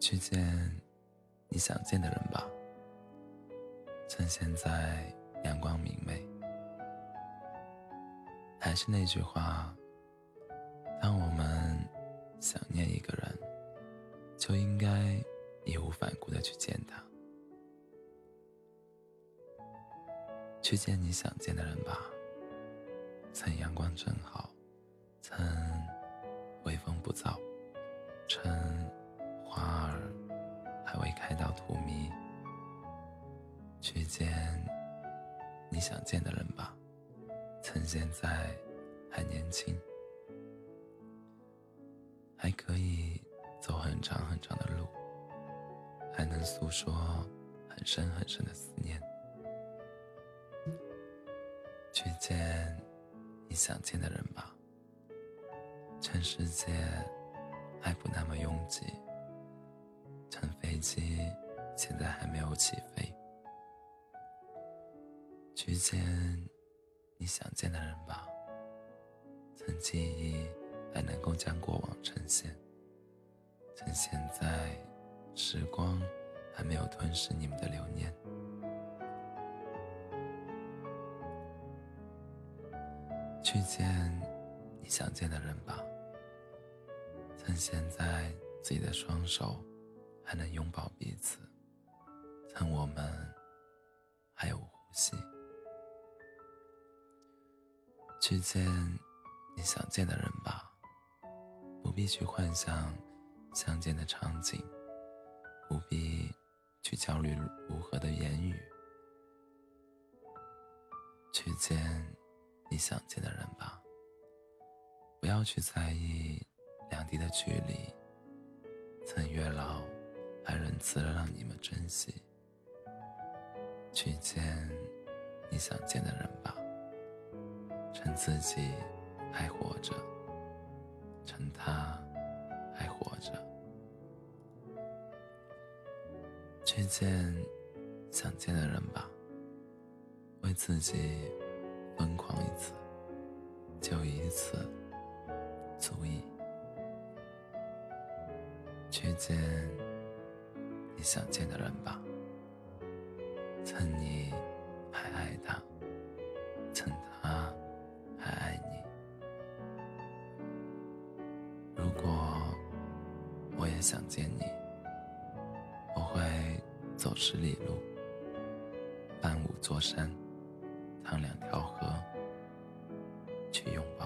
去见你想见的人吧。趁现在阳光明媚。还是那句话，当我们想念一个人，就应该义无反顾的去见他，去见你想见的人吧。趁阳光正好，趁微风不燥，趁会开到荼蘼，去见你想见的人吧。趁现在还年轻，还可以走很长很长的路，还能诉说很深很深的思念，去见你想见的人吧。趁世界还不那么拥挤，机现在还没有起飞，去见。你想见的人吧，趁记忆还能够将过往呈现，趁现在时光还没有吞噬你们的留念，去见你想见的人吧。趁现在自己的双手还能拥抱彼此，趁我们还有呼吸。去见你想见的人吧，不必去幻想相见的场景，不必去焦虑如何的言语。去见你想见的人吧，不要去在意两地的距离，趁月老还仁慈的让你们珍惜。去见你想见的人吧。趁自己还活着，趁他还活着，去见想见的人吧。为自己疯狂一次，就一次足以。去见你想见的人吧。趁你还爱他，趁他。还爱你。如果我也想见你，我会走十里路，翻五座山，趟两条河，去拥抱。